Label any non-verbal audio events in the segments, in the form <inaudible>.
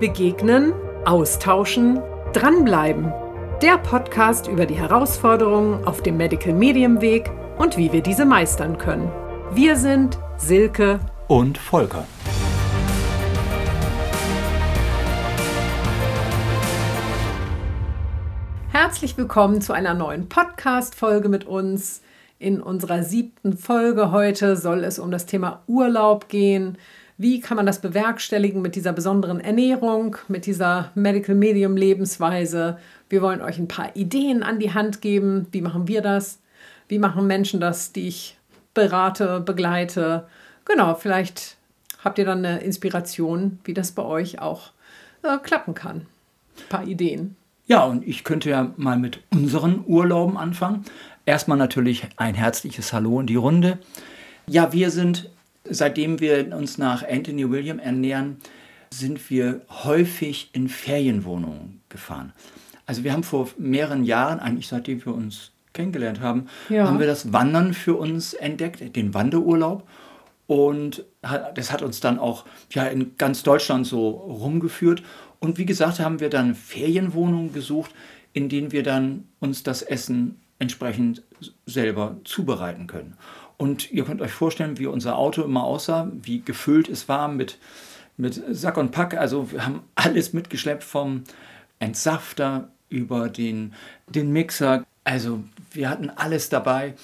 Begegnen, austauschen, dranbleiben. Der Podcast über die Herausforderungen auf dem Medical Medium Weg und wie wir diese meistern können. Wir sind Silke und Volker. Herzlich willkommen zu einer neuen Podcast-Folge mit uns. In unserer siebten Folge heute soll es um das Thema Urlaub gehen. Wie kann man das bewerkstelligen mit dieser besonderen Ernährung, mit dieser Medical Medium Lebensweise? Wir wollen euch ein paar Ideen an die Hand geben. Wie machen wir das? Wie machen Menschen das, die ich berate, begleite? Genau, vielleicht habt ihr dann eine Inspiration, wie das bei euch auch äh, klappen kann. Ein paar Ideen. Ja, und ich könnte ja mal mit unseren Urlauben anfangen. Erstmal natürlich ein herzliches Hallo in die Runde. Ja, wir sind Seitdem wir uns nach Anthony William ernähren, sind wir häufig in Ferienwohnungen gefahren. Also wir haben vor mehreren Jahren, eigentlich seitdem wir uns kennengelernt haben, ja. haben wir das Wandern für uns entdeckt, den Wanderurlaub. Und das hat uns dann auch ja, in ganz Deutschland so rumgeführt. Und wie gesagt, haben wir dann Ferienwohnungen gesucht, in denen wir dann uns das Essen entsprechend selber zubereiten können. Und ihr könnt euch vorstellen, wie unser Auto immer aussah, wie gefüllt es war mit, mit Sack und Pack. Also wir haben <laughs> alles mitgeschleppt vom Entsafter über den, den Mixer. Also wir hatten alles dabei,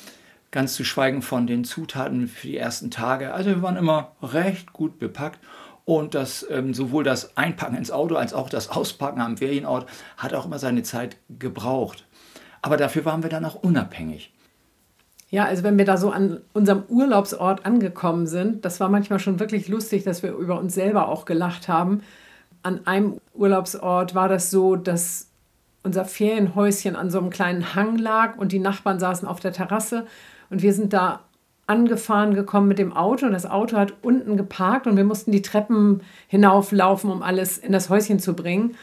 ganz zu schweigen von den Zutaten für die ersten Tage. Also wir waren immer recht gut bepackt. Und das, ähm, sowohl das Einpacken ins Auto als auch das Auspacken am Ferienort hat auch immer seine Zeit gebraucht. Aber dafür waren wir dann auch unabhängig. Ja, also wenn wir da so an unserem Urlaubsort angekommen sind, das war manchmal schon wirklich lustig, dass wir über uns selber auch gelacht haben. An einem Urlaubsort war das so, dass unser Ferienhäuschen an so einem kleinen Hang lag und die Nachbarn saßen auf der Terrasse und wir sind da angefahren gekommen mit dem Auto und das Auto hat unten geparkt und wir mussten die Treppen hinauflaufen, um alles in das Häuschen zu bringen.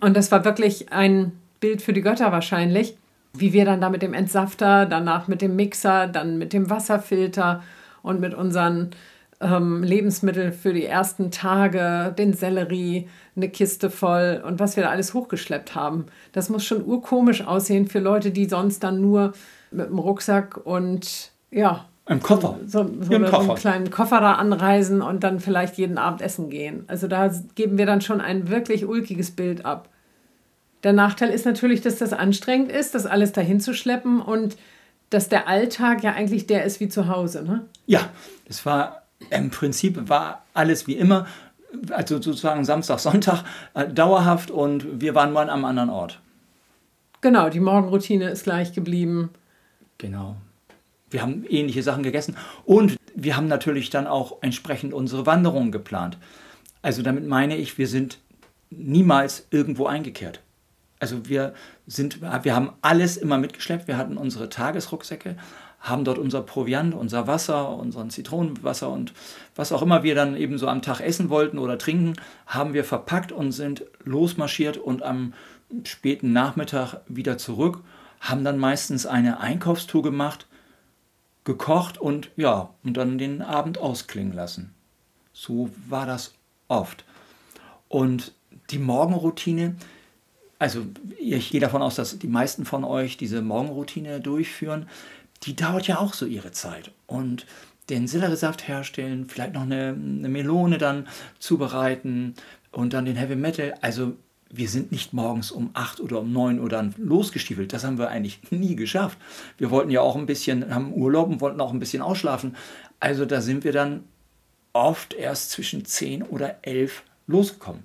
Und das war wirklich ein Bild für die Götter wahrscheinlich wie wir dann da mit dem Entsafter, danach mit dem Mixer, dann mit dem Wasserfilter und mit unseren ähm, Lebensmitteln für die ersten Tage, den Sellerie, eine Kiste voll und was wir da alles hochgeschleppt haben. Das muss schon urkomisch aussehen für Leute, die sonst dann nur mit dem Rucksack und ja. Ein Koffer. So, so, so einen kleinen Koffer da anreisen und dann vielleicht jeden Abend essen gehen. Also da geben wir dann schon ein wirklich ulkiges Bild ab. Der Nachteil ist natürlich, dass das anstrengend ist, das alles dahin zu schleppen und dass der Alltag ja eigentlich der ist wie zu Hause. Ne? Ja, es war im Prinzip war alles wie immer, also sozusagen Samstag, Sonntag äh, dauerhaft und wir waren mal an einem anderen Ort. Genau, die Morgenroutine ist gleich geblieben. Genau. Wir haben ähnliche Sachen gegessen und wir haben natürlich dann auch entsprechend unsere Wanderungen geplant. Also damit meine ich, wir sind niemals irgendwo eingekehrt. Also wir sind, wir haben alles immer mitgeschleppt. Wir hatten unsere Tagesrucksäcke, haben dort unser Proviant, unser Wasser, unseren Zitronenwasser und was auch immer wir dann eben so am Tag essen wollten oder trinken, haben wir verpackt und sind losmarschiert und am späten Nachmittag wieder zurück, haben dann meistens eine Einkaufstour gemacht, gekocht und ja, und dann den Abend ausklingen lassen. So war das oft. Und die Morgenroutine, also ich gehe davon aus, dass die meisten von euch diese Morgenroutine durchführen, die dauert ja auch so ihre Zeit. Und den Selleriesaft herstellen, vielleicht noch eine, eine Melone dann zubereiten und dann den Heavy Metal. Also wir sind nicht morgens um 8 oder um 9 Uhr dann losgestiefelt. Das haben wir eigentlich <laughs> nie geschafft. Wir wollten ja auch ein bisschen, haben Urlaub und wollten auch ein bisschen ausschlafen. Also da sind wir dann oft erst zwischen 10 oder 11 losgekommen.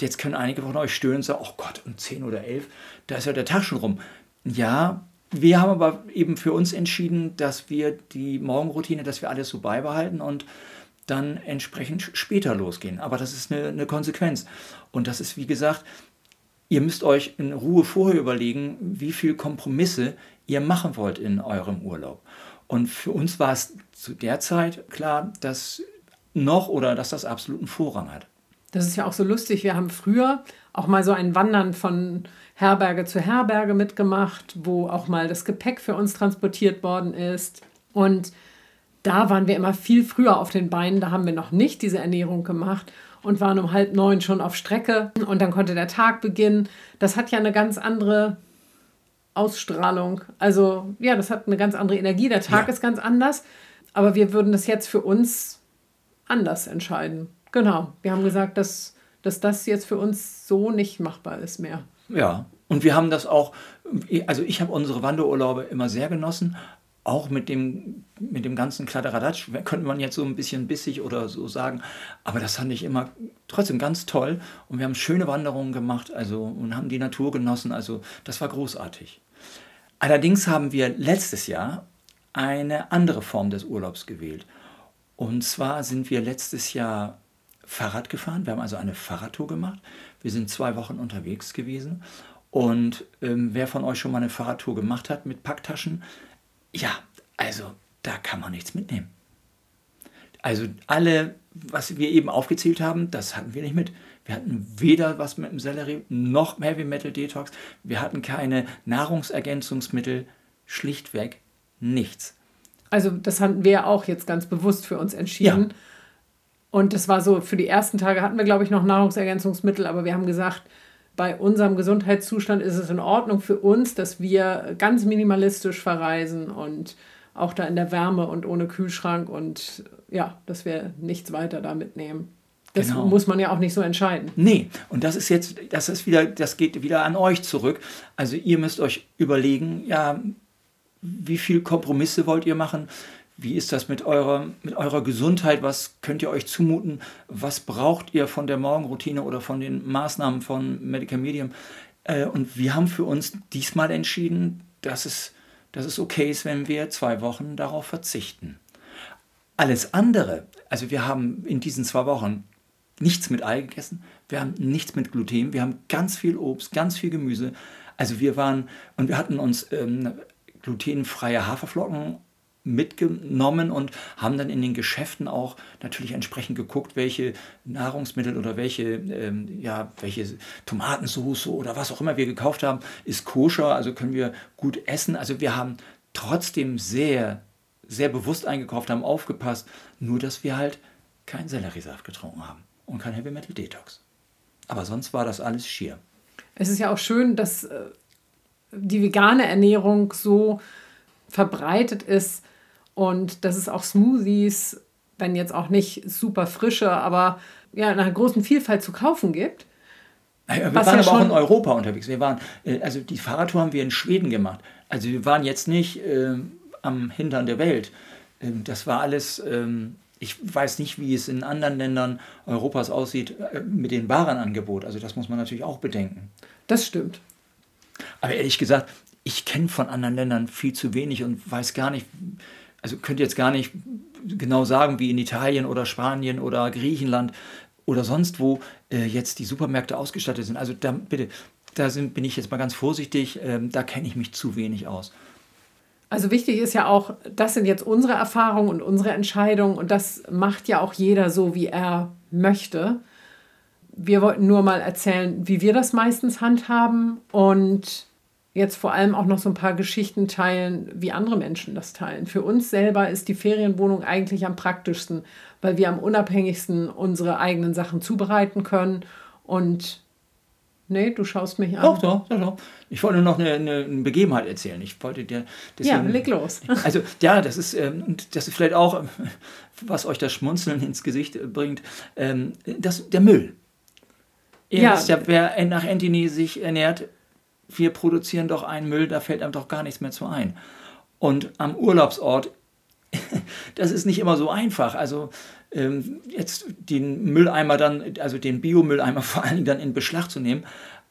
Jetzt können einige von euch stöhnen und sagen, oh Gott, um 10 oder 11, da ist ja der Tag schon rum. Ja, wir haben aber eben für uns entschieden, dass wir die Morgenroutine, dass wir alles so beibehalten und dann entsprechend später losgehen. Aber das ist eine, eine Konsequenz. Und das ist, wie gesagt, ihr müsst euch in Ruhe vorher überlegen, wie viele Kompromisse ihr machen wollt in eurem Urlaub. Und für uns war es zu der Zeit klar, dass noch oder dass das absoluten Vorrang hat. Das ist ja auch so lustig. Wir haben früher auch mal so ein Wandern von Herberge zu Herberge mitgemacht, wo auch mal das Gepäck für uns transportiert worden ist. Und da waren wir immer viel früher auf den Beinen. Da haben wir noch nicht diese Ernährung gemacht und waren um halb neun schon auf Strecke und dann konnte der Tag beginnen. Das hat ja eine ganz andere Ausstrahlung. Also ja, das hat eine ganz andere Energie. Der Tag ja. ist ganz anders. Aber wir würden das jetzt für uns anders entscheiden. Genau. Wir haben gesagt, dass, dass das jetzt für uns so nicht machbar ist mehr. Ja, und wir haben das auch, also ich habe unsere Wanderurlaube immer sehr genossen, auch mit dem, mit dem ganzen Kladderadatsch, könnte man jetzt so ein bisschen bissig oder so sagen, aber das fand ich immer trotzdem ganz toll und wir haben schöne Wanderungen gemacht also, und haben die Natur genossen, also das war großartig. Allerdings haben wir letztes Jahr eine andere Form des Urlaubs gewählt. Und zwar sind wir letztes Jahr Fahrrad gefahren, wir haben also eine Fahrradtour gemacht, wir sind zwei Wochen unterwegs gewesen und ähm, wer von euch schon mal eine Fahrradtour gemacht hat mit Packtaschen, ja, also da kann man nichts mitnehmen. Also alle, was wir eben aufgezählt haben, das hatten wir nicht mit. Wir hatten weder was mit dem Sellerie noch Heavy Metal Detox. Wir hatten keine Nahrungsergänzungsmittel, schlichtweg nichts. Also das hatten wir auch jetzt ganz bewusst für uns entschieden. Ja. Und das war so, für die ersten Tage hatten wir, glaube ich, noch Nahrungsergänzungsmittel, aber wir haben gesagt, bei unserem Gesundheitszustand ist es in Ordnung für uns, dass wir ganz minimalistisch verreisen und auch da in der Wärme und ohne Kühlschrank und ja, dass wir nichts weiter da mitnehmen. Das genau. muss man ja auch nicht so entscheiden. Nee, und das ist jetzt, das ist wieder, das geht wieder an euch zurück. Also ihr müsst euch überlegen, ja, wie viel Kompromisse wollt ihr machen? Wie ist das mit eurer, mit eurer Gesundheit? Was könnt ihr euch zumuten? Was braucht ihr von der Morgenroutine oder von den Maßnahmen von Medical Medium? Äh, und wir haben für uns diesmal entschieden, dass es, dass es okay ist, wenn wir zwei Wochen darauf verzichten. Alles andere, also wir haben in diesen zwei Wochen nichts mit Ei gegessen, wir haben nichts mit Gluten, wir haben ganz viel Obst, ganz viel Gemüse. Also wir waren und wir hatten uns ähm, glutenfreie Haferflocken mitgenommen und haben dann in den Geschäften auch natürlich entsprechend geguckt, welche Nahrungsmittel oder welche, ähm, ja, welche Tomatensauce oder was auch immer wir gekauft haben, ist koscher, also können wir gut essen. Also wir haben trotzdem sehr, sehr bewusst eingekauft, haben aufgepasst, nur dass wir halt keinen Selleriesaft getrunken haben und kein Heavy Metal Detox. Aber sonst war das alles schier. Es ist ja auch schön, dass äh, die vegane Ernährung so verbreitet ist, und dass es auch Smoothies, wenn jetzt auch nicht super frische, aber ja, in einer großen Vielfalt zu kaufen gibt. Ja, wir waren ja aber auch in Europa unterwegs. Wir waren, äh, also die Fahrradtour haben wir in Schweden gemacht. Also wir waren jetzt nicht äh, am Hintern der Welt. Ähm, das war alles, ähm, ich weiß nicht, wie es in anderen Ländern Europas aussieht äh, mit dem Warenangebot. Also das muss man natürlich auch bedenken. Das stimmt. Aber ehrlich gesagt, ich kenne von anderen Ländern viel zu wenig und weiß gar nicht, also könnt ihr jetzt gar nicht genau sagen, wie in Italien oder Spanien oder Griechenland oder sonst wo äh, jetzt die Supermärkte ausgestattet sind. Also da bitte, da sind, bin ich jetzt mal ganz vorsichtig, ähm, da kenne ich mich zu wenig aus. Also wichtig ist ja auch, das sind jetzt unsere Erfahrungen und unsere Entscheidungen und das macht ja auch jeder so, wie er möchte. Wir wollten nur mal erzählen, wie wir das meistens handhaben und jetzt vor allem auch noch so ein paar Geschichten teilen, wie andere Menschen das teilen. Für uns selber ist die Ferienwohnung eigentlich am praktischsten, weil wir am unabhängigsten unsere eigenen Sachen zubereiten können. Und nee, du schaust mich an. Doch, doch, doch. doch. Ich wollte noch eine, eine, Begebenheit erzählen. Ich wollte dir deswegen, Ja, leg los. <laughs> Also ja, das ist ähm, und das ist vielleicht auch, <laughs> was euch das Schmunzeln ins Gesicht bringt, ähm, das, der Müll. Ihr ja. wisst ja, wer nach Anthony sich ernährt, wir produzieren doch einen Müll, da fällt einem doch gar nichts mehr zu ein. Und am Urlaubsort, <laughs> das ist nicht immer so einfach. Also ähm, jetzt den Mülleimer dann, also den Biomülleimer <laughs> vor allen Dingen dann in Beschlag zu nehmen,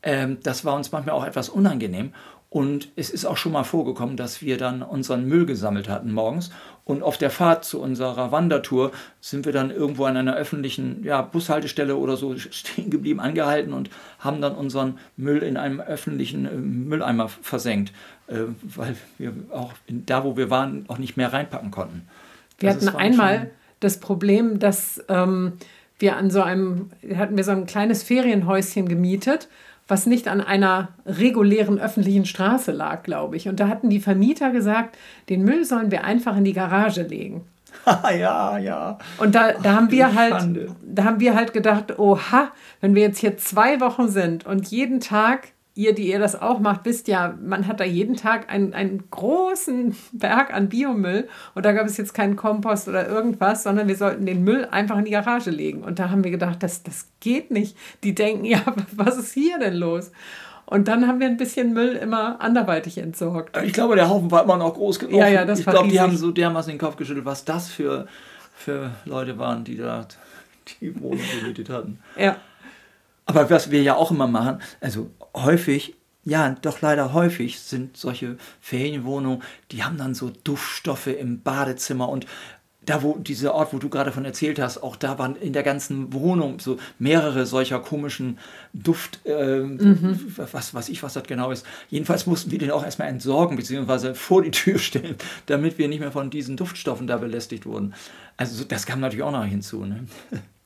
ähm, das war uns manchmal auch etwas unangenehm. Und es ist auch schon mal vorgekommen, dass wir dann unseren Müll gesammelt hatten morgens. Und auf der Fahrt zu unserer Wandertour sind wir dann irgendwo an einer öffentlichen ja, Bushaltestelle oder so <laughs> stehen geblieben, angehalten und haben dann unseren Müll in einem öffentlichen äh, Mülleimer versenkt, äh, weil wir auch da, wo wir waren, auch nicht mehr reinpacken konnten. Wir das hatten einmal das Problem, dass ähm, wir an so einem, hatten wir so ein kleines Ferienhäuschen gemietet was nicht an einer regulären öffentlichen Straße lag, glaube ich. Und da hatten die Vermieter gesagt, den Müll sollen wir einfach in die Garage legen. <laughs> ja, ja. Und da, da haben wir halt, da haben wir halt gedacht, oha, wenn wir jetzt hier zwei Wochen sind und jeden Tag ihr, die ihr das auch macht, wisst ja, man hat da jeden Tag einen, einen großen Berg an Biomüll und da gab es jetzt keinen Kompost oder irgendwas, sondern wir sollten den Müll einfach in die Garage legen. Und da haben wir gedacht, das, das geht nicht. Die denken, <laughs> ja, was ist hier denn los? Und dann haben wir ein bisschen Müll immer anderweitig entsorgt. Ich glaube, der Haufen war immer noch groß genug. Ja, ja, das ich glaube, die haben so dermaßen den Kopf geschüttelt, was das für, für Leute waren, die da die Wohnung gemietet hatten. Ja. Aber was wir ja auch immer machen, also häufig, ja, doch leider häufig sind solche Ferienwohnungen, die haben dann so Duftstoffe im Badezimmer und da wo dieser Ort, wo du gerade von erzählt hast, auch da waren in der ganzen Wohnung so mehrere solcher komischen Duft, äh, mhm. was weiß ich, was das genau ist. Jedenfalls mussten wir den auch erstmal entsorgen, beziehungsweise vor die Tür stellen, damit wir nicht mehr von diesen Duftstoffen da belästigt wurden. Also das kam natürlich auch noch hinzu. Ne?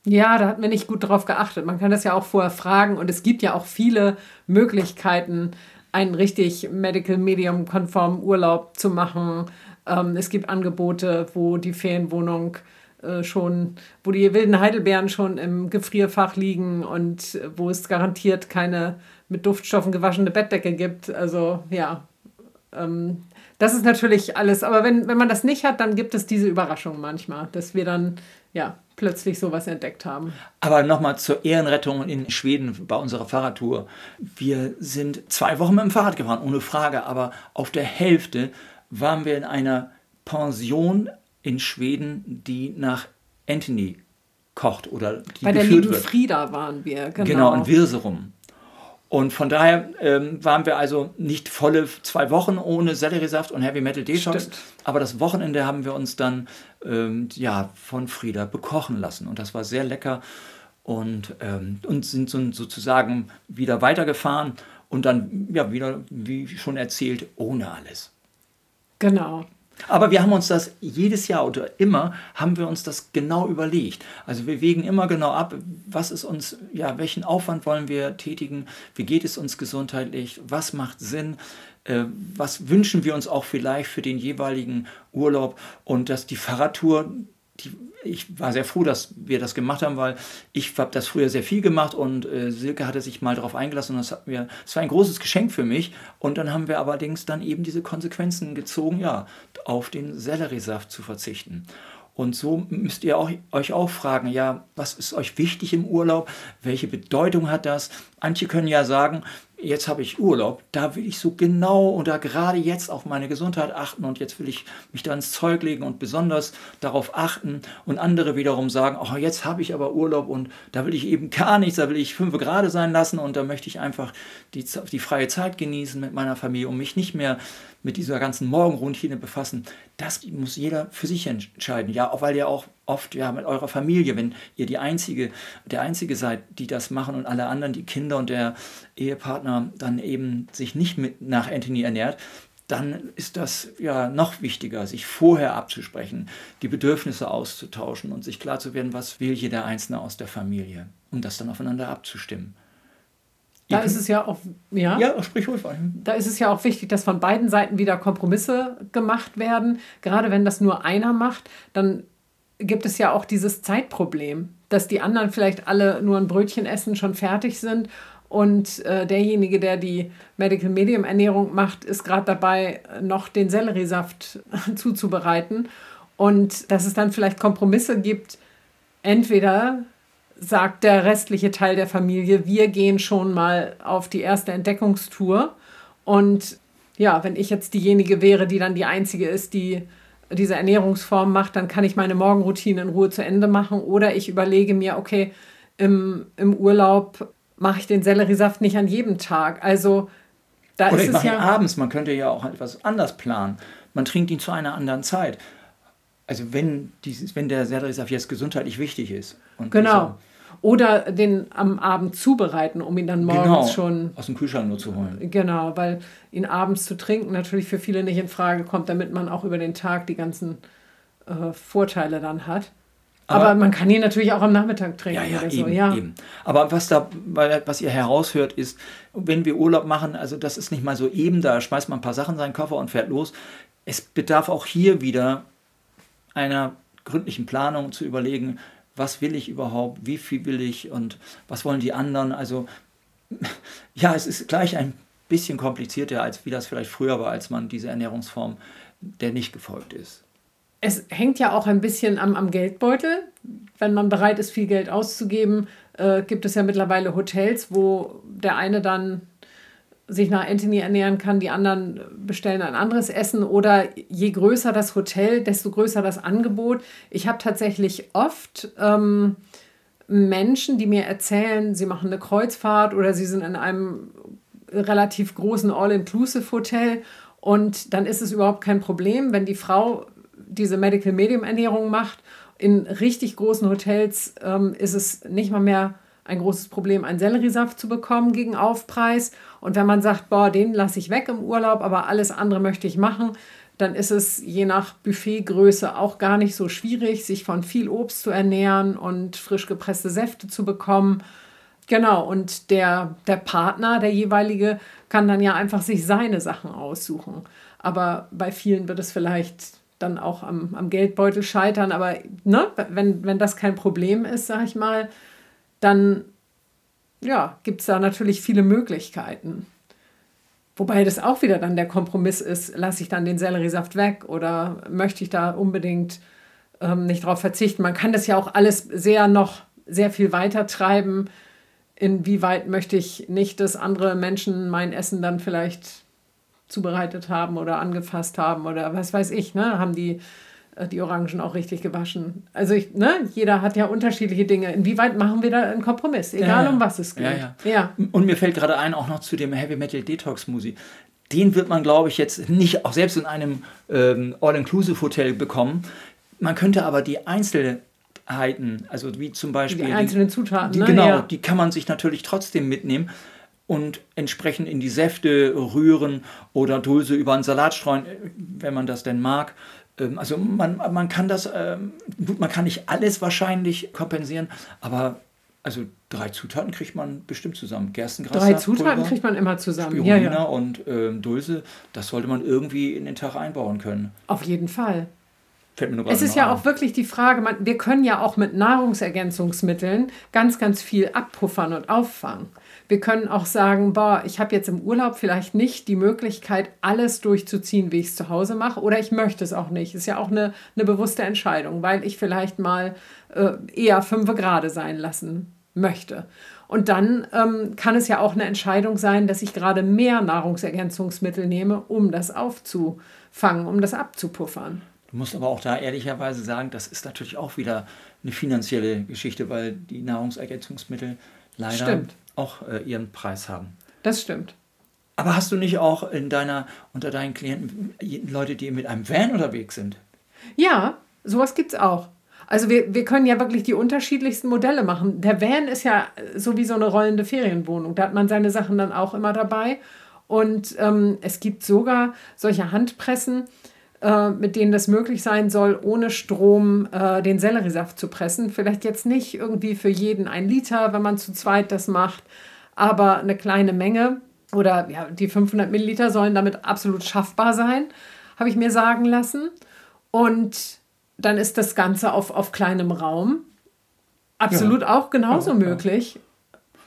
Ja, da hat man nicht gut drauf geachtet. Man kann das ja auch vorher fragen und es gibt ja auch viele Möglichkeiten, einen richtig Medical Medium konformen Urlaub zu machen. Ähm, es gibt Angebote, wo die Ferienwohnung äh, schon, wo die wilden Heidelbeeren schon im Gefrierfach liegen und wo es garantiert keine mit Duftstoffen gewaschene Bettdecke gibt. Also ja, ähm, das ist natürlich alles. Aber wenn, wenn man das nicht hat, dann gibt es diese Überraschung manchmal, dass wir dann ja plötzlich sowas entdeckt haben. Aber nochmal zur Ehrenrettung in Schweden bei unserer Fahrradtour. Wir sind zwei Wochen mit dem Fahrrad gefahren, ohne Frage, aber auf der Hälfte waren wir in einer Pension in Schweden, die nach Anthony kocht oder die Bei der lieben. Frieda waren wir, genau. Genau, in Wirserum. Und von daher ähm, waren wir also nicht volle zwei Wochen ohne Selleriesaft und Heavy Metal Detox. Aber das Wochenende haben wir uns dann ähm, ja, von Frieda bekochen lassen. Und das war sehr lecker. Und, ähm, und sind so, sozusagen wieder weitergefahren und dann ja wieder, wie schon erzählt, ohne alles. Genau. Aber wir haben uns das jedes Jahr oder immer haben wir uns das genau überlegt. Also wir wägen immer genau ab, was ist uns, ja, welchen Aufwand wollen wir tätigen, wie geht es uns gesundheitlich, was macht Sinn, äh, was wünschen wir uns auch vielleicht für den jeweiligen Urlaub und dass die Fahrradtour die, ich war sehr froh, dass wir das gemacht haben, weil ich habe das früher sehr viel gemacht und äh, Silke hatte sich mal darauf eingelassen und das, hat mir, das war ein großes Geschenk für mich. Und dann haben wir allerdings dann eben diese Konsequenzen gezogen, ja, auf den Selleriesaft zu verzichten. Und so müsst ihr auch, euch auch fragen, ja, was ist euch wichtig im Urlaub? Welche Bedeutung hat das? Manche können ja sagen, jetzt habe ich Urlaub, da will ich so genau oder gerade jetzt auf meine Gesundheit achten und jetzt will ich mich da ins Zeug legen und besonders darauf achten und andere wiederum sagen, oh, jetzt habe ich aber Urlaub und da will ich eben gar nichts, da will ich fünf Grade sein lassen und da möchte ich einfach die, die freie Zeit genießen mit meiner Familie und mich nicht mehr mit dieser ganzen Morgenroutine befassen. Das muss jeder für sich entscheiden, ja, auch weil ihr auch oft ja mit eurer Familie, wenn ihr die einzige, der einzige seid, die das machen und alle anderen, die Kinder und der Ehepartner dann eben sich nicht mit nach Anthony ernährt, dann ist das ja noch wichtiger, sich vorher abzusprechen, die Bedürfnisse auszutauschen und sich klar zu werden, was will jeder Einzelne aus der Familie, um das dann aufeinander abzustimmen. Da ist es ja auch, ja, ja, sprich ruhig Da ist es ja auch wichtig, dass von beiden Seiten wieder Kompromisse gemacht werden. Gerade wenn das nur einer macht, dann gibt es ja auch dieses Zeitproblem, dass die anderen vielleicht alle nur ein Brötchen essen, schon fertig sind und äh, derjenige, der die Medical Medium Ernährung macht, ist gerade dabei, noch den Selleriesaft <laughs> zuzubereiten. Und dass es dann vielleicht Kompromisse gibt. Entweder sagt der restliche Teil der Familie, wir gehen schon mal auf die erste Entdeckungstour. Und ja, wenn ich jetzt diejenige wäre, die dann die einzige ist, die diese Ernährungsform macht, dann kann ich meine Morgenroutine in Ruhe zu Ende machen. Oder ich überlege mir, okay, im, im Urlaub mache ich den Selleriesaft nicht an jedem Tag. Also da Oder ist ich mache ja abends, man könnte ja auch etwas anders planen. Man trinkt ihn zu einer anderen Zeit. Also wenn, dieses, wenn der Selleriesaft jetzt gesundheitlich wichtig ist. genau. Oder den am Abend zubereiten, um ihn dann morgens genau, schon aus dem Kühlschrank nur zu holen. Genau, weil ihn abends zu trinken natürlich für viele nicht in Frage kommt, damit man auch über den Tag die ganzen äh, Vorteile dann hat. Aber, Aber, man kann ihn natürlich auch am Nachmittag trinken ja, ja, oder so. Eben, ja. Eben. Aber was da, was ihr heraushört, ist, wenn wir Urlaub machen, also das ist nicht mal so eben, da schmeißt man ein paar Sachen in seinen Koffer und fährt los. Es bedarf auch hier wieder einer gründlichen Planung zu überlegen, was will ich überhaupt, wie viel will ich und was wollen die anderen. Also <laughs> ja, es ist gleich ein bisschen komplizierter, als wie das vielleicht früher war, als man diese Ernährungsform der nicht gefolgt ist. Es hängt ja auch ein bisschen am, am Geldbeutel. Wenn man bereit ist, viel Geld auszugeben, äh, gibt es ja mittlerweile Hotels, wo der eine dann sich nach Anthony ernähren kann, die anderen bestellen ein anderes Essen oder je größer das Hotel, desto größer das Angebot. Ich habe tatsächlich oft ähm, Menschen, die mir erzählen, sie machen eine Kreuzfahrt oder sie sind in einem relativ großen All-Inclusive-Hotel und dann ist es überhaupt kein Problem, wenn die Frau diese Medical Medium Ernährung macht. In richtig großen Hotels ähm, ist es nicht mal mehr ein großes Problem, einen Selleriesaft zu bekommen gegen Aufpreis. Und wenn man sagt, boah, den lasse ich weg im Urlaub, aber alles andere möchte ich machen, dann ist es je nach Buffetgröße auch gar nicht so schwierig, sich von viel Obst zu ernähren und frisch gepresste Säfte zu bekommen. Genau, und der, der Partner, der jeweilige, kann dann ja einfach sich seine Sachen aussuchen. Aber bei vielen wird es vielleicht dann auch am, am Geldbeutel scheitern. Aber ne, wenn, wenn das kein Problem ist, sag ich mal, dann ja, gibt es da natürlich viele Möglichkeiten. Wobei das auch wieder dann der Kompromiss ist, lasse ich dann den Selleriesaft weg oder möchte ich da unbedingt ähm, nicht drauf verzichten. Man kann das ja auch alles sehr noch sehr viel weiter treiben. Inwieweit möchte ich nicht, dass andere Menschen mein Essen dann vielleicht zubereitet haben oder angefasst haben oder was weiß ich, ne? Haben die die Orangen auch richtig gewaschen. Also ich, ne, jeder hat ja unterschiedliche Dinge. Inwieweit machen wir da einen Kompromiss, egal ja, um was es geht. Ja, ja. ja. Und mir fällt gerade ein, auch noch zu dem Heavy Metal Detox Smoothie. Den wird man, glaube ich, jetzt nicht, auch selbst in einem ähm, All-Inclusive-Hotel bekommen. Man könnte aber die Einzelheiten, also wie zum Beispiel. Die einzelnen Zutaten, die, ne? Genau, ja. die kann man sich natürlich trotzdem mitnehmen und entsprechend in die Säfte rühren oder Dulse über einen Salat streuen, wenn man das denn mag. Ähm, also man, man kann das, ähm, gut, man kann nicht alles wahrscheinlich kompensieren, aber also drei Zutaten kriegt man bestimmt zusammen. Gerstengras. Drei Zutaten kriegt man immer zusammen. Ja, ja. und ähm, Dulse, das sollte man irgendwie in den Tag einbauen können. Auf jeden Fall. es ist ja an. auch wirklich die Frage, man, wir können ja auch mit Nahrungsergänzungsmitteln ganz, ganz viel abpuffern und auffangen. Wir können auch sagen, boah, ich habe jetzt im Urlaub vielleicht nicht die Möglichkeit, alles durchzuziehen, wie ich es zu Hause mache, oder ich möchte es auch nicht. Ist ja auch eine, eine bewusste Entscheidung, weil ich vielleicht mal äh, eher fünf Grade sein lassen möchte. Und dann ähm, kann es ja auch eine Entscheidung sein, dass ich gerade mehr Nahrungsergänzungsmittel nehme, um das aufzufangen, um das abzupuffern. Du musst aber auch da ehrlicherweise sagen, das ist natürlich auch wieder eine finanzielle Geschichte, weil die Nahrungsergänzungsmittel leider Stimmt auch äh, ihren Preis haben. Das stimmt. Aber hast du nicht auch in deiner, unter deinen Klienten Leute, die mit einem Van unterwegs sind? Ja, sowas gibt es auch. Also wir, wir können ja wirklich die unterschiedlichsten Modelle machen. Der Van ist ja so wie so eine rollende Ferienwohnung. Da hat man seine Sachen dann auch immer dabei. Und ähm, es gibt sogar solche Handpressen, äh, mit denen das möglich sein soll, ohne Strom äh, den Selleriesaft zu pressen. Vielleicht jetzt nicht irgendwie für jeden ein Liter, wenn man zu zweit das macht, aber eine kleine Menge oder ja, die 500 Milliliter sollen damit absolut schaffbar sein, habe ich mir sagen lassen. Und dann ist das Ganze auf, auf kleinem Raum absolut ja. auch genauso ja, möglich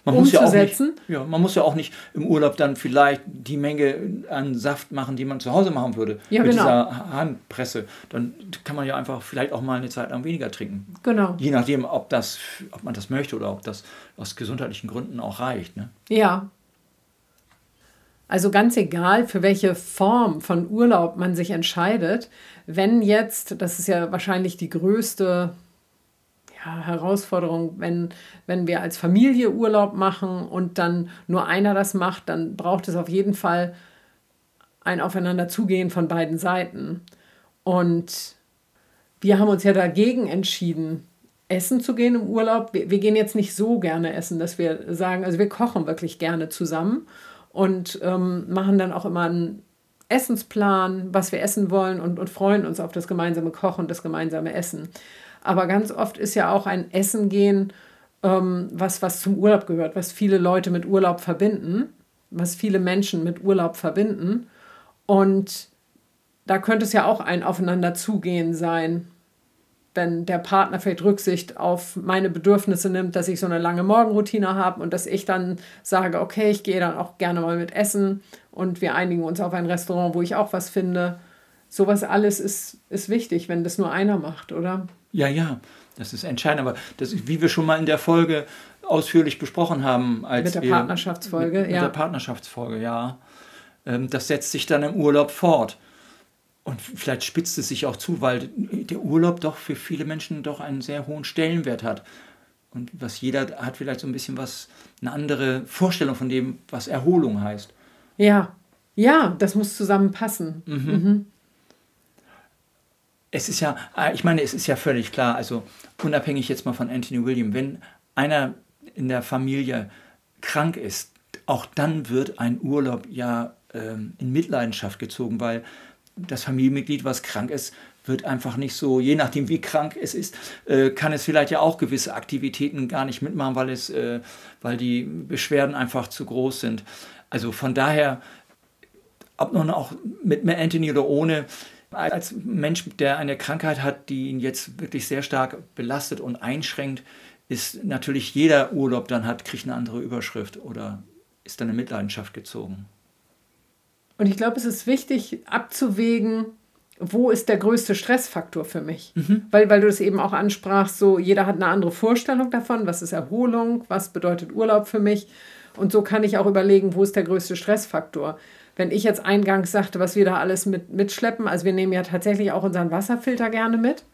man umzusetzen. Muss ja, nicht, ja, man muss ja auch nicht im Urlaub dann vielleicht die Menge an Saft machen, die man zu Hause machen würde. Ja, mit genau. dieser Handpresse. Dann kann man ja einfach vielleicht auch mal eine Zeit lang weniger trinken. Genau. Je nachdem, ob, das, ob man das möchte oder ob das aus gesundheitlichen Gründen auch reicht. Ne? Ja. Also ganz egal, für welche Form von Urlaub man sich entscheidet, wenn jetzt, das ist ja wahrscheinlich die größte ja, Herausforderung, wenn, wenn wir als Familie Urlaub machen und dann nur einer das macht, dann braucht es auf jeden Fall ein Aufeinanderzugehen von beiden Seiten. Und wir haben uns ja dagegen entschieden, essen zu gehen im Urlaub. Wir, wir gehen jetzt nicht so gerne essen, dass wir sagen, also wir kochen wirklich gerne zusammen und ähm, machen dann auch immer einen Essensplan, was wir essen wollen und, und freuen uns auf das gemeinsame Kochen, das gemeinsame Essen. Aber ganz oft ist ja auch ein Essen gehen, ähm, was, was zum Urlaub gehört, was viele Leute mit Urlaub verbinden, was viele Menschen mit Urlaub verbinden. Und da könnte es ja auch ein Aufeinanderzugehen sein. wenn der Partner vielleicht Rücksicht auf meine Bedürfnisse nimmt, dass ich so eine lange Morgenroutine habe und dass ich dann sage, okay, ich gehe dann auch gerne mal mit essen und wir einigen uns auf ein Restaurant, wo ich auch was finde. Sowas alles ist, ist wichtig, wenn das nur einer macht, oder? Ja, ja, das ist entscheidend. Aber das ist, wie wir schon mal in der Folge ausführlich besprochen haben, als mit der wir, Partnerschaftsfolge, mit, ja. Mit der Partnerschaftsfolge, ja. Ähm, das setzt sich dann im Urlaub fort. Und vielleicht spitzt es sich auch zu, weil der Urlaub doch für viele Menschen doch einen sehr hohen Stellenwert hat. Und was jeder hat vielleicht so ein bisschen was, eine andere Vorstellung von dem, was Erholung heißt. Ja, ja, das muss zusammenpassen. Mhm. Mhm. Es ist ja, äh, ich meine, es ist ja völlig klar, also unabhängig jetzt mal von Anthony William, wenn einer in der Familie krank ist, auch dann wird ein Urlaub ja ähm, in Mitleidenschaft gezogen, weil das Familienmitglied, was krank ist, wird einfach nicht so, je nachdem wie krank es ist, äh, kann es vielleicht ja auch gewisse Aktivitäten gar nicht mitmachen, weil, es, äh, weil die Beschwerden einfach zu groß sind. Also von daher, ob nun auch mit Anthony oder ohne, als Mensch, der eine Krankheit hat, die ihn jetzt wirklich sehr stark belastet und einschränkt, ist natürlich jeder Urlaub dann hat, kriegt eine andere Überschrift oder ist dann in Mitleidenschaft gezogen. Und ich glaube, es ist wichtig abzuwägen, wo ist der größte Stressfaktor für mich? Mhm. Weil, weil du das eben auch ansprachst, so jeder hat eine andere Vorstellung davon, was ist Erholung, was bedeutet Urlaub für mich. Und so kann ich auch überlegen, wo ist der größte Stressfaktor. Wenn ich jetzt eingangs sagte, was wir da alles mit, mitschleppen, also wir nehmen ja tatsächlich auch unseren Wasserfilter gerne mit.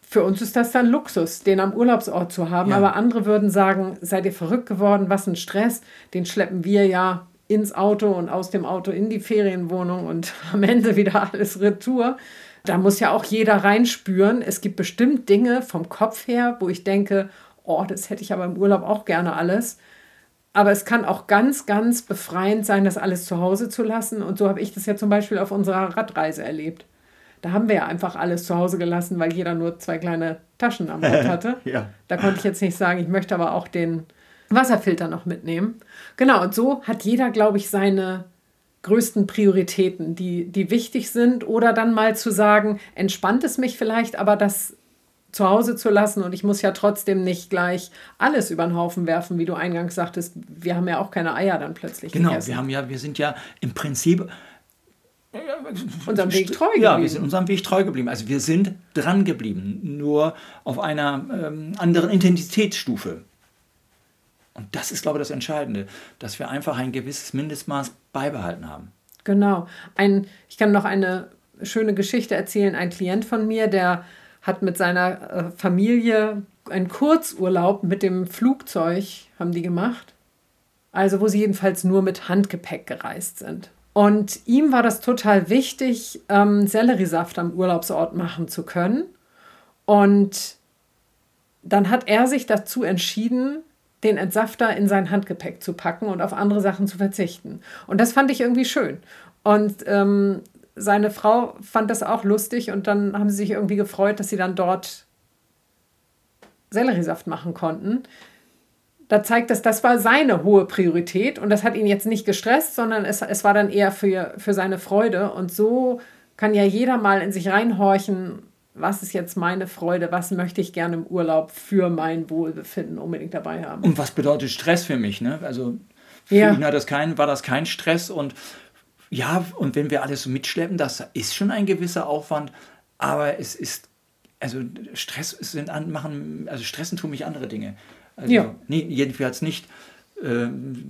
Für uns ist das dann Luxus, den am Urlaubsort zu haben. Ja. Aber andere würden sagen, seid ihr verrückt geworden, was ein Stress, den schleppen wir ja ins Auto und aus dem Auto in die Ferienwohnung und <laughs> am Ende wieder alles retour. Da muss ja auch jeder reinspüren. Es gibt bestimmt Dinge vom Kopf her, wo ich denke, oh, das hätte ich aber im Urlaub auch gerne alles. Aber es kann auch ganz, ganz befreiend sein, das alles zu Hause zu lassen. Und so habe ich das ja zum Beispiel auf unserer Radreise erlebt. Da haben wir ja einfach alles zu Hause gelassen, weil jeder nur zwei kleine Taschen am Bord <laughs> hatte. ja. Da konnte ich jetzt nicht sagen, ich möchte aber auch den Wasserfilter noch mitnehmen. Genau, und so hat jeder, glaube ich, seine größten Prioritäten, die, die wichtig sind. Oder dann mal zu sagen, entspannt es mich vielleicht, aber das zu Hause zu lassen und ich muss ja trotzdem nicht gleich alles über den Haufen werfen, wie du eingangs sagtest. Wir haben ja auch keine Eier dann plötzlich. Genau, gegessen. wir haben ja, wir sind ja im Prinzip unserem Weg treu geblieben. Ja, wir sind unserem Weg treu geblieben. Also wir sind dran geblieben, nur auf einer ähm, anderen Intensitätsstufe. Und das ist, glaube ich, das Entscheidende, dass wir einfach ein gewisses Mindestmaß beibehalten haben. Genau. Ein, ich kann noch eine schöne Geschichte erzählen. Ein Klient von mir, der hat mit seiner äh, Familie einen Kurzurlaub mit dem Flugzeug, haben die gemacht. Also wo sie jedenfalls nur mit Handgepäck gereist sind. Und ihm war das total wichtig, ähm, Selleriesaft am Urlaubsort machen zu können. Und dann hat er sich dazu entschieden, den Entsafter in sein Handgepäck zu packen und auf andere Sachen zu verzichten. Und das fand ich irgendwie schön. Und ähm, seine Frau fand das auch lustig und dann haben sie sich irgendwie gefreut, dass sie dann dort Selleriesaft machen konnten. Da zeigt das, das war seine hohe Priorität und das hat ihn jetzt nicht gestresst, sondern es, es war dann eher für, für seine Freude. Und so kann ja jeder mal in sich reinhorchen, was ist jetzt meine Freude, was möchte ich gerne im Urlaub für mein Wohlbefinden unbedingt dabei haben. Und was bedeutet Stress für mich? Ne? Also für ja. ihn das kein, war das kein Stress und ja, und wenn wir alles so mitschleppen, das ist schon ein gewisser Aufwand, aber es ist, also Stress sind an, machen, also stressen tun mich andere Dinge. Also, ja. Nee, jedenfalls nicht äh,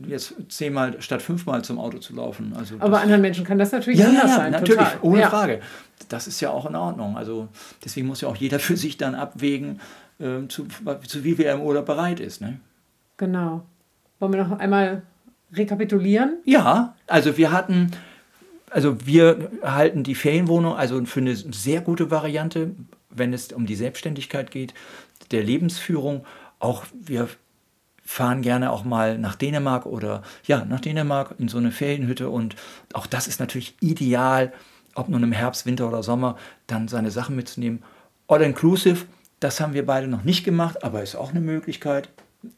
jetzt zehnmal statt fünfmal zum Auto zu laufen. Also Aber anderen Menschen kann das natürlich ja, anders ja, sein. Natürlich, total. ohne ja. Frage. Das ist ja auch in Ordnung. Also deswegen muss ja auch jeder <laughs> für sich dann abwägen, äh, zu, zu wie er im Urlaub bereit ist. Ne? Genau. Wollen wir noch einmal rekapitulieren? Ja, also wir hatten, also wir halten die Ferienwohnung also für eine sehr gute Variante, wenn es um die Selbstständigkeit geht, der Lebensführung. Auch wir fahren gerne auch mal nach Dänemark oder ja, nach Dänemark in so eine Ferienhütte und auch das ist natürlich ideal, ob nun im Herbst, Winter oder Sommer, dann seine Sachen mitzunehmen. All inclusive, das haben wir beide noch nicht gemacht, aber ist auch eine Möglichkeit.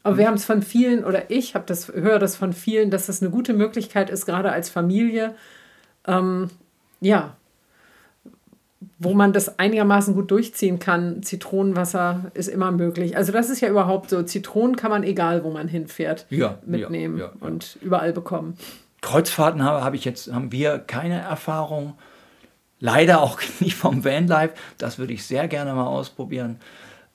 Aber wir haben es von vielen, oder ich habe das, höre das von vielen, dass das eine gute Möglichkeit ist, gerade als Familie, ähm, ja, wo man das einigermaßen gut durchziehen kann. Zitronenwasser ist immer möglich. Also das ist ja überhaupt so. Zitronen kann man egal, wo man hinfährt, Ja, mitnehmen ja, ja, und überall bekommen. Kreuzfahrten habe, habe ich jetzt, haben wir keine Erfahrung. Leider auch <laughs> nicht vom Vanlife. Das würde ich sehr gerne mal ausprobieren.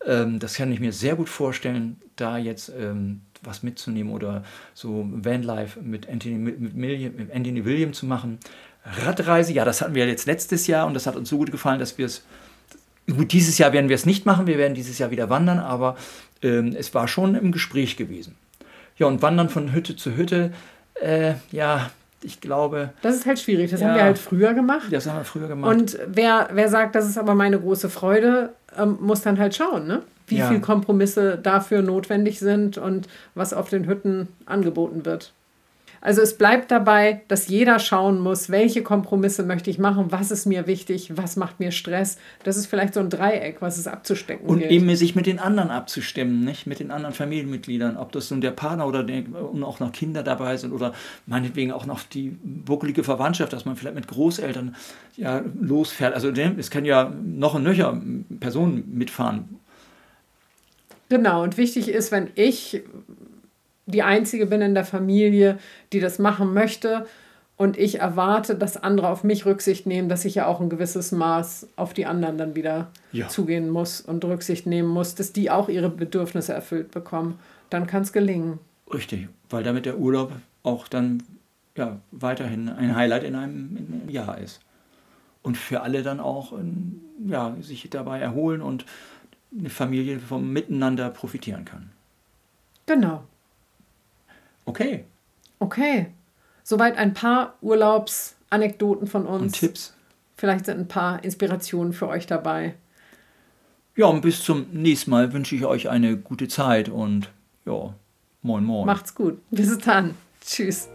Ähm, das kann ich mir sehr gut vorstellen, da jetzt ähm, was mitzunehmen oder so Vanlife mit Anthony, mit, mit Anthony William zu machen. Radreise, ja, das hatten wir jetzt letztes Jahr und das hat uns so gut gefallen, dass wir es. Gut, dieses Jahr werden wir es nicht machen, wir werden dieses Jahr wieder wandern, aber ähm, es war schon im Gespräch gewesen. Ja, und wandern von Hütte zu Hütte, äh, ja, ich glaube, Das ist halt schwierig. Das Ja. haben wir halt früher gemacht. das haben wir früher gemacht. Und wer, wer sagt, das ist aber meine große Freude, ähm, muss dann halt schauen, ne? wie Ja. viel Kompromisse dafür notwendig sind und was auf den Hütten angeboten wird. Also es bleibt dabei, dass jeder schauen muss, welche Kompromisse möchte ich machen, was ist mir wichtig, was macht mir Stress. Das ist vielleicht so ein Dreieck, was es abzustecken Und gilt. eben sich mit den anderen abzustimmen, nicht? Mit den anderen Familienmitgliedern, ob das nun der Partner oder der, und auch noch Kinder dabei sind oder meinetwegen auch noch die buckelige Verwandtschaft, dass man vielleicht mit Großeltern ja, losfährt. Also ne, es kann ja noch und nöcher Personen mitfahren. Genau, und wichtig ist, wenn ich die Einzige bin in der Familie, die das machen möchte und ich erwarte, dass andere auf mich Rücksicht nehmen, dass ich ja auch ein gewisses Maß auf die anderen dann wieder Ja. zugehen muss und Rücksicht nehmen muss, dass die auch ihre Bedürfnisse erfüllt bekommen. Dann kann es gelingen. Richtig, weil damit der Urlaub auch dann ja, weiterhin ein Highlight in einem, in einem Jahr ist. Und für alle dann auch ähm, ja, sich dabei erholen und eine Familie vom Miteinander profitieren kann. Genau. Okay, Okay. Soweit ein paar Urlaubsanekdoten von uns. und Tipps. Vielleicht sind ein paar Inspirationen für euch dabei. Ja, und bis zum nächsten Mal wünsche ich euch eine gute Zeit und ja, moin moin. Macht's gut. Bis dann. Tschüss.